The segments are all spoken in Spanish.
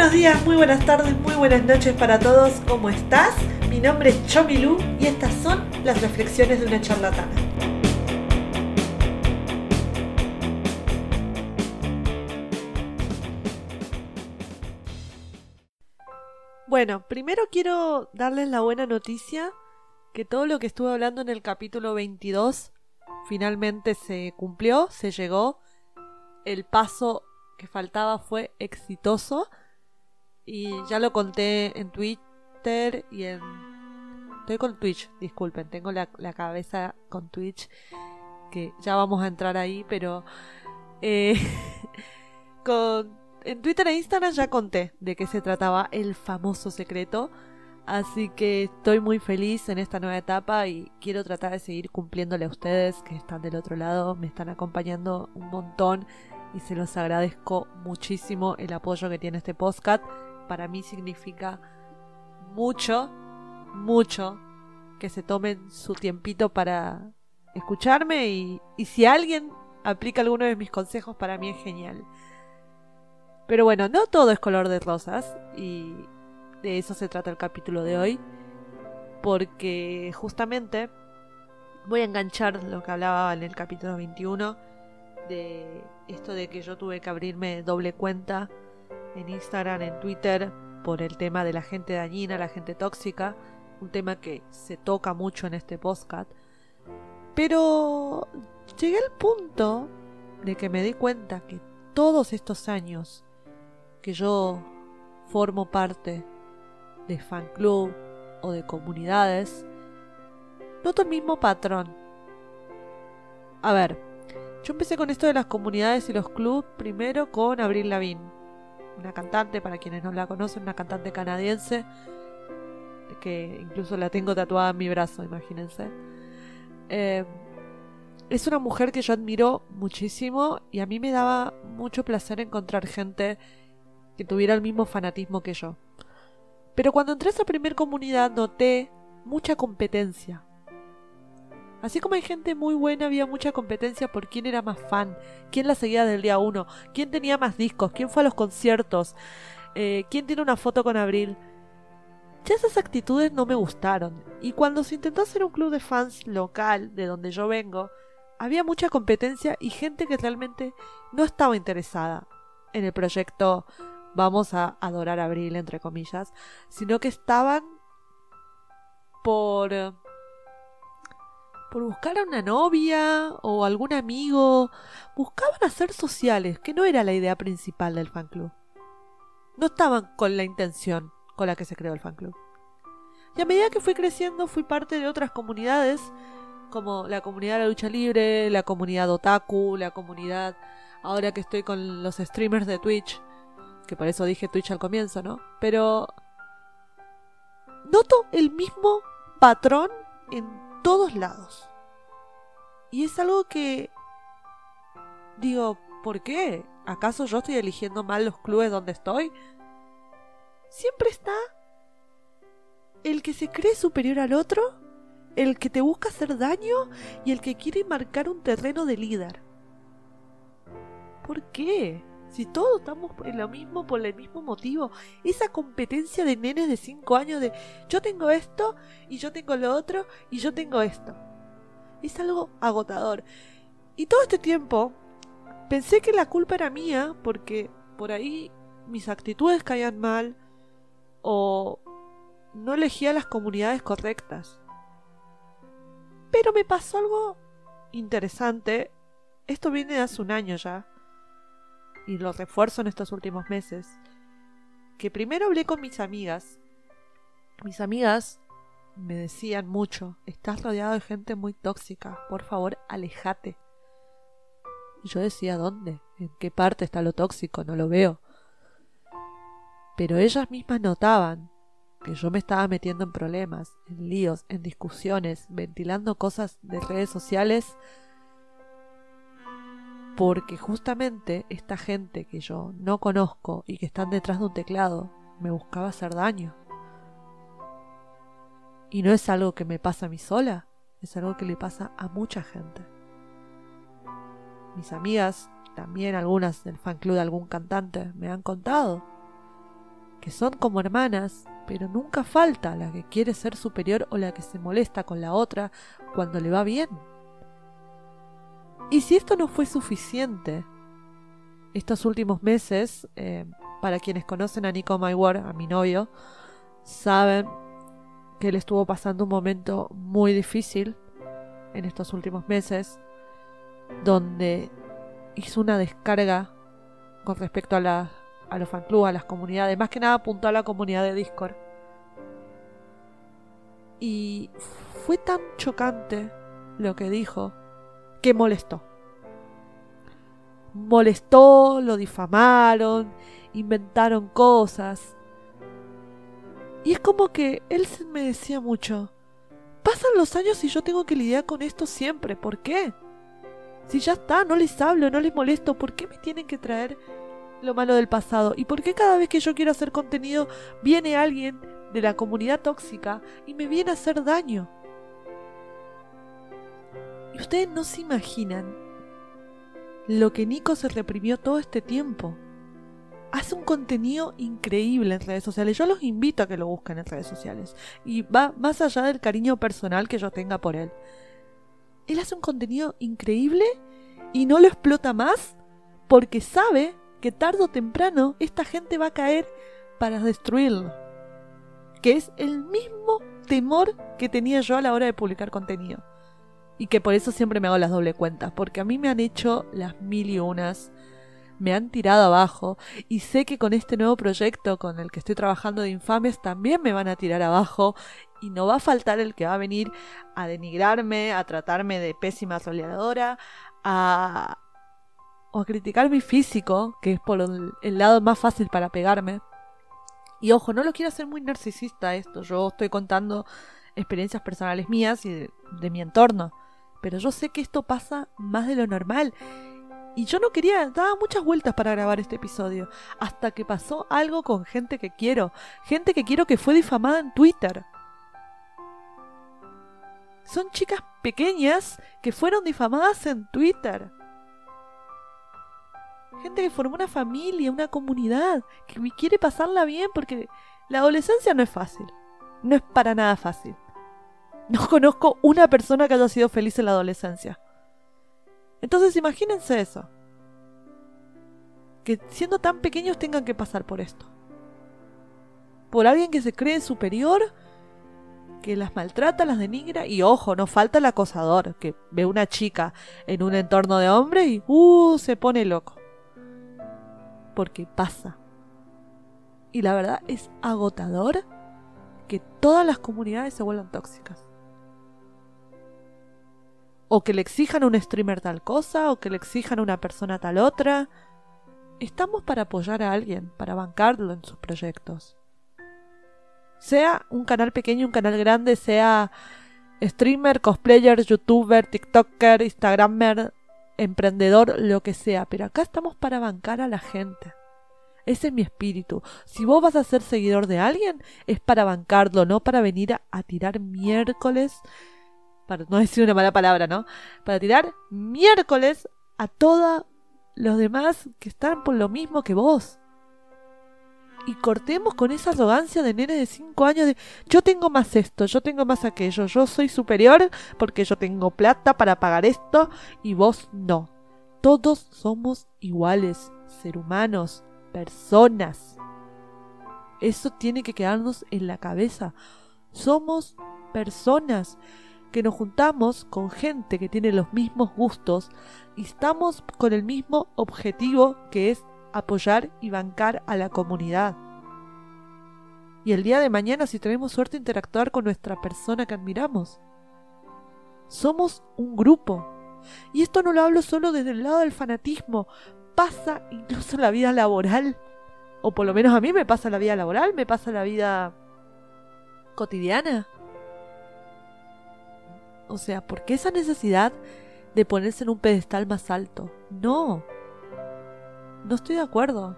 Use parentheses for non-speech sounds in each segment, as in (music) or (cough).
buenos días, muy buenas tardes, muy buenas noches para todos. ¿Cómo estás? Mi nombre es Chomilu y estas son las reflexiones de una charlatana. Bueno, primero quiero darles la buena noticia que todo lo que estuve hablando en el capítulo 22 finalmente se cumplió, se llegó. El paso que faltaba fue exitoso. Y ya lo conté en Twitter y en... Estoy con Twitch, disculpen, tengo la, cabeza con Twitch, que ya vamos a entrar ahí, pero... Eh, (laughs) con, en Twitter e Instagram ya conté de qué se trataba el famoso secreto. Así que estoy muy feliz en esta nueva etapa y quiero tratar de seguir cumpliéndole a ustedes que están del otro lado, me están acompañando un montón y se los agradezco muchísimo el apoyo que tiene este podcast. Para mí significa mucho, mucho que se tomen su tiempito para escucharme y, y si alguien aplica alguno de mis consejos para mí es genial. Pero bueno, no todo es color de rosas y de eso se trata el capítulo de hoy. Porque justamente voy a enganchar lo que hablaba en el capítulo 21 de esto de que yo tuve que abrirme doble cuenta en Instagram, en Twitter, por el tema de la gente dañina, la gente tóxica, un tema que se toca mucho en este podcast. Pero llegué al punto de que me di cuenta que todos estos años que yo formo parte de fan club o de comunidades, noto el mismo patrón. A ver, yo empecé con esto de las comunidades y los clubs primero con Abril Lavigne, una cantante, para quienes no la conocen, una cantante canadiense, que incluso la tengo tatuada en mi brazo, imagínense. Eh, es una mujer que yo admiro muchísimo y a mí me daba mucho placer encontrar gente que tuviera el mismo fanatismo que yo. Pero cuando entré a esa primer comunidad noté mucha competencia, Así como hay gente muy buena, había mucha competencia por quién era más fan, quién la seguía del día uno, quién tenía más discos, quién fue a los conciertos, eh, quién tiene una foto con Abril. Ya esas actitudes no me gustaron, y cuando se intentó hacer un club de fans local, de donde yo vengo, había mucha competencia y gente que realmente no estaba interesada en el proyecto vamos a adorar a Abril, entre comillas, sino que estaban por por buscar a una novia o algún amigo. Buscaban hacer sociales, que no era la idea principal del fan club. No estaban con la intención con la que se creó el fan club. Y a medida que fui creciendo fui parte de otras comunidades, como la comunidad de la lucha libre, la comunidad otaku, la comunidad ahora que estoy con los streamers de Twitch, que por eso dije Twitch al comienzo, ¿no? Pero noto el mismo patrón en todos lados. Y es algo que digo, ¿por qué? ¿Acaso yo estoy eligiendo mal los clubes donde estoy? Siempre está el que se cree superior al otro, el que te busca hacer daño y el que quiere marcar un terreno de líder. ¿Por qué? Si todos estamos en lo mismo por el mismo motivo, esa competencia de nenes de 5 años de yo tengo esto y yo tengo lo otro y yo tengo esto. Es algo agotador. Y todo este tiempo pensé que la culpa era mía porque por ahí mis actitudes caían mal o no elegía las comunidades correctas. Pero me pasó algo interesante. Esto viene de hace un año ya y lo refuerzo en estos últimos meses, que primero hablé con mis amigas. Mis amigas me decían mucho, estás rodeado de gente muy tóxica, por favor, alejate. Y yo decía, ¿dónde? ¿En qué parte está lo tóxico? No lo veo. Pero ellas mismas notaban que yo me estaba metiendo en problemas, en líos, en discusiones, ventilando cosas de redes sociales porque justamente esta gente que yo no conozco y que están detrás de un teclado me buscaba hacer daño. Y no es algo que me pasa a mí sola, es algo que le pasa a mucha gente. Mis amigas, también algunas del fan club de algún cantante, me han contado que son como hermanas, pero nunca falta la que quiere ser superior o la que se molesta con la otra cuando le va bien. Y si esto no fue suficiente, estos últimos meses, eh, para quienes conocen a Nico Maywar, a mi novio, saben que él estuvo pasando un momento muy difícil en estos últimos meses, donde hizo una descarga con respecto a, la, a los fan a las comunidades, más que nada apuntó a la comunidad de Discord. Y fue tan chocante lo que dijo que molestó. Molestó, lo difamaron, inventaron cosas. Y es como que él me decía mucho, pasan los años y yo tengo que lidiar con esto siempre, ¿por qué? Si ya está, no les hablo, no les molesto, ¿por qué me tienen que traer lo malo del pasado? ¿Y por qué cada vez que yo quiero hacer contenido viene alguien de la comunidad tóxica y me viene a hacer daño? Ustedes no se imaginan lo que Nico se reprimió todo este tiempo hace un contenido increíble en redes sociales. Yo los invito a que lo busquen en redes sociales. Y va más allá del cariño personal que yo tenga por él. Él hace un contenido increíble y no lo explota más porque sabe que tarde o temprano esta gente va a caer para destruirlo. Que es el mismo temor que tenía yo a la hora de publicar contenido. Y que por eso siempre me hago las doble cuentas. Porque a mí me han hecho las mil y unas me han tirado abajo y sé que con este nuevo proyecto con el que estoy trabajando de infames también me van a tirar abajo y no va a faltar el que va a venir a denigrarme, a tratarme de pésima soleadora, a o a criticar mi físico, que es por el lado más fácil para pegarme. Y ojo, no lo quiero hacer muy narcisista esto, yo estoy contando experiencias personales mías y de, de mi entorno, pero yo sé que esto pasa más de lo normal y yo no quería, daba muchas vueltas para grabar este episodio, hasta que pasó algo con gente que quiero, gente que quiero que fue difamada en Twitter. Son chicas pequeñas que fueron difamadas en Twitter. Gente que formó una familia, una comunidad, que quiere pasarla bien porque la adolescencia no es fácil. No es para nada fácil. No conozco una persona que haya sido feliz en la adolescencia. Entonces imagínense eso. Que siendo tan pequeños tengan que pasar por esto. Por alguien que se cree superior, que las maltrata, las denigra y ojo, no falta el acosador, que ve una chica en un entorno de hombre y uh, se pone loco. Porque pasa. Y la verdad es agotador que todas las comunidades se vuelvan tóxicas o que le exijan a un streamer tal cosa, o que le exijan a una persona tal otra. Estamos para apoyar a alguien, para bancarlo en sus proyectos. Sea un canal pequeño, un canal grande, sea streamer, cosplayer, youtuber, tiktoker, instagramer, emprendedor, lo que sea. Pero acá estamos para bancar a la gente. Ese es mi espíritu. Si vos vas a ser seguidor de alguien, es para bancarlo, no para venir a, a tirar miércoles para no (laughs) decir una mala palabra, ¿no? Para tirar miércoles a todos los demás que están por lo mismo que vos. Y cortemos con esa arrogancia de nene de 5 años de yo tengo más esto, yo tengo más aquello, yo soy superior porque yo tengo plata para pagar esto y vos no. Todos somos iguales, ser humanos, personas. Eso tiene que quedarnos en la cabeza. Somos personas que nos juntamos con gente que tiene los mismos gustos y estamos con el mismo objetivo que es apoyar y bancar a la comunidad. Y el día de mañana si tenemos suerte interactuar con nuestra persona que admiramos. Somos un grupo. Y esto no lo hablo solo desde el lado del fanatismo, pasa incluso en la vida laboral. O por lo menos a mí me pasa la vida laboral, me pasa la vida cotidiana. O sea, ¿por qué esa necesidad de ponerse en un pedestal más alto? No. No estoy de acuerdo.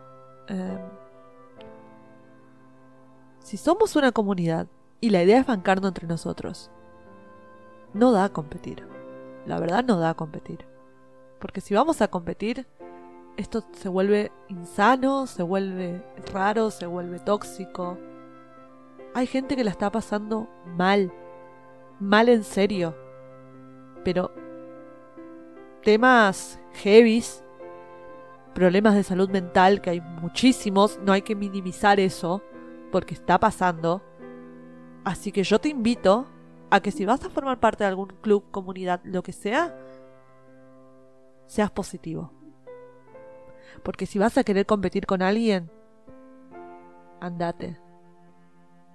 Em, si somos una comunidad y la idea es bancarnos entre nosotros, no da a competir. La verdad no da a competir. Porque si vamos a competir, esto se vuelve insano, se vuelve raro, se vuelve tóxico. Hay gente que la está pasando mal, mal en serio. Pero temas heavies, problemas de salud mental, que hay muchísimos, no hay que minimizar eso, porque está pasando. Así que yo te invito a que si vas a formar parte de algún club, comunidad, lo que sea, seas positivo. Porque si vas a querer competir con alguien, andate.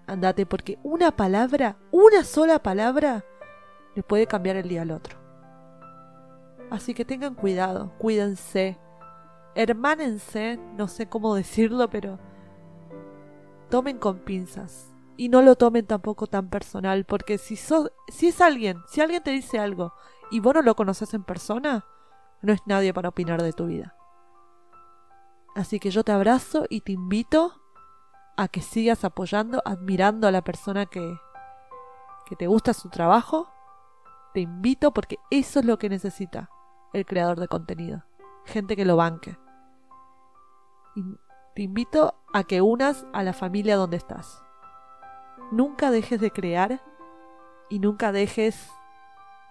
Andate porque una palabra, una sola palabra, le puede cambiar el día al otro. Así que tengan cuidado, cuídense, hermánense, no sé cómo (laughs) decirlo, pero tomen con pinzas. Y no lo tomen tampoco tan personal, porque si, si es alguien, si alguien te dice algo y vos no lo conoces en persona, no es nadie para opinar de tu vida. Así que yo te abrazo y te invito a que sigas apoyando, admirando a la persona que, que te gusta su trabajo. Te invito porque eso es lo que necesita el creador de contenido. Gente que lo banque. Te invito a que unas a la familia donde estás. Nunca dejes de crear y nunca dejes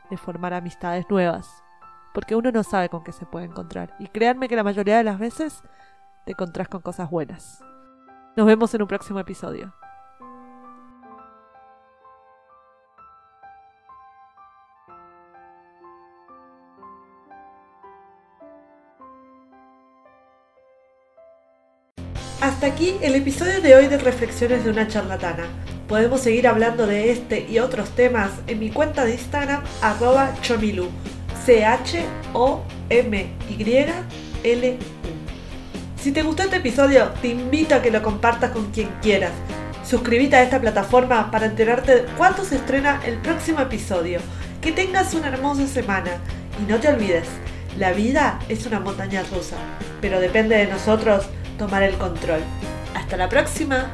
de formar amistades nuevas. Porque uno no sabe con qué se puede encontrar. Y créanme que la mayoría de las veces te encontrás con cosas buenas. Nos vemos en un próximo episodio. Hasta aquí el episodio de hoy de Reflexiones de una charlatana. Podemos seguir hablando de este y otros temas en mi cuenta de Instagram arroba chomilu. C-H-O-M-Y-L si te gustó este episodio, te invito a que lo compartas con quien quieras. Suscríbete a esta plataforma para enterarte cuándo se estrena el próximo episodio. Que tengas una hermosa semana y no te olvides, la vida es una montaña rusa, pero depende de nosotros tomar el control. Hasta la próxima.